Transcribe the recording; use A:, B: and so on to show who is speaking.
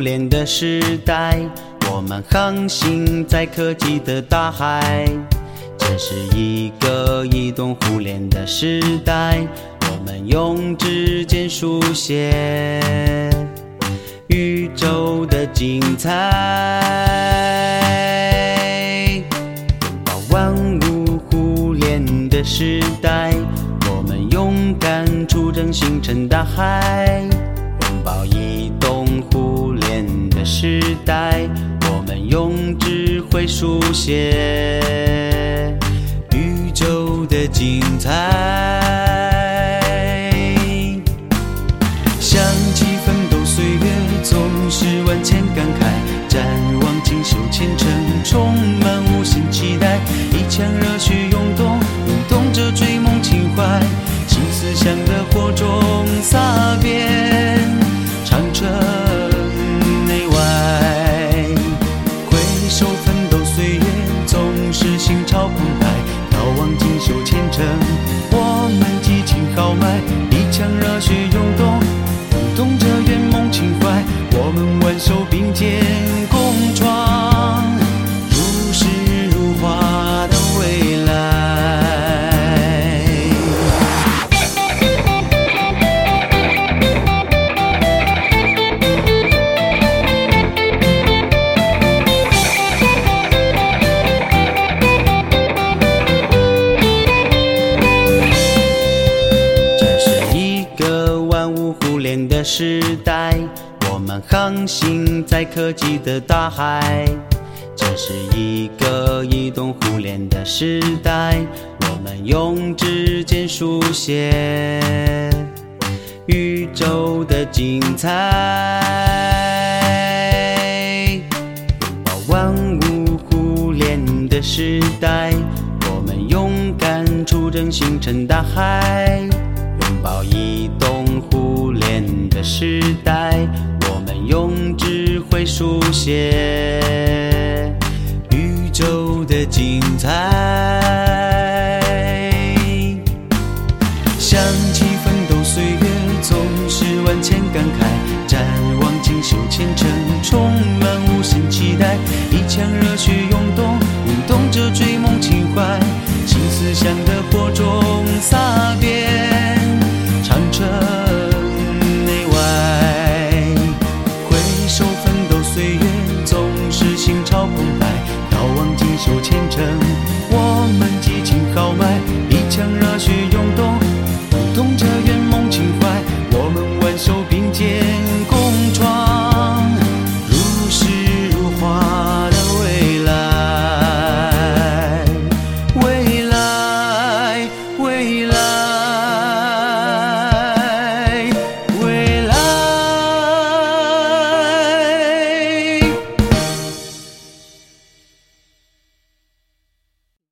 A: 联的时代，我们航行在科技的大海，这是一个移动互联的时代。我们用指尖书写宇宙的精彩。拥抱万物互联的时代，我们勇敢出征星辰大海。时代，我们用智慧书写宇宙的精彩。想起奋斗岁月，总是万千感慨。展望锦绣前程，充满无限期待。一腔热血涌动，涌动着追梦情怀。新思想的火种撒遍挽手并肩共创如诗如画的未来。这是一个万物互联的时代，我们航行在科技的大海。这是一个移动互联的时代，我们用指尖书写宇宙的精彩。拥抱万物互联的时代，我们勇敢出征星辰大海。拥抱移动互联的时代，书写宇宙的精彩。想起奋斗岁月总是万千感慨展望锦绣前程充满无限期待。一腔热血去拥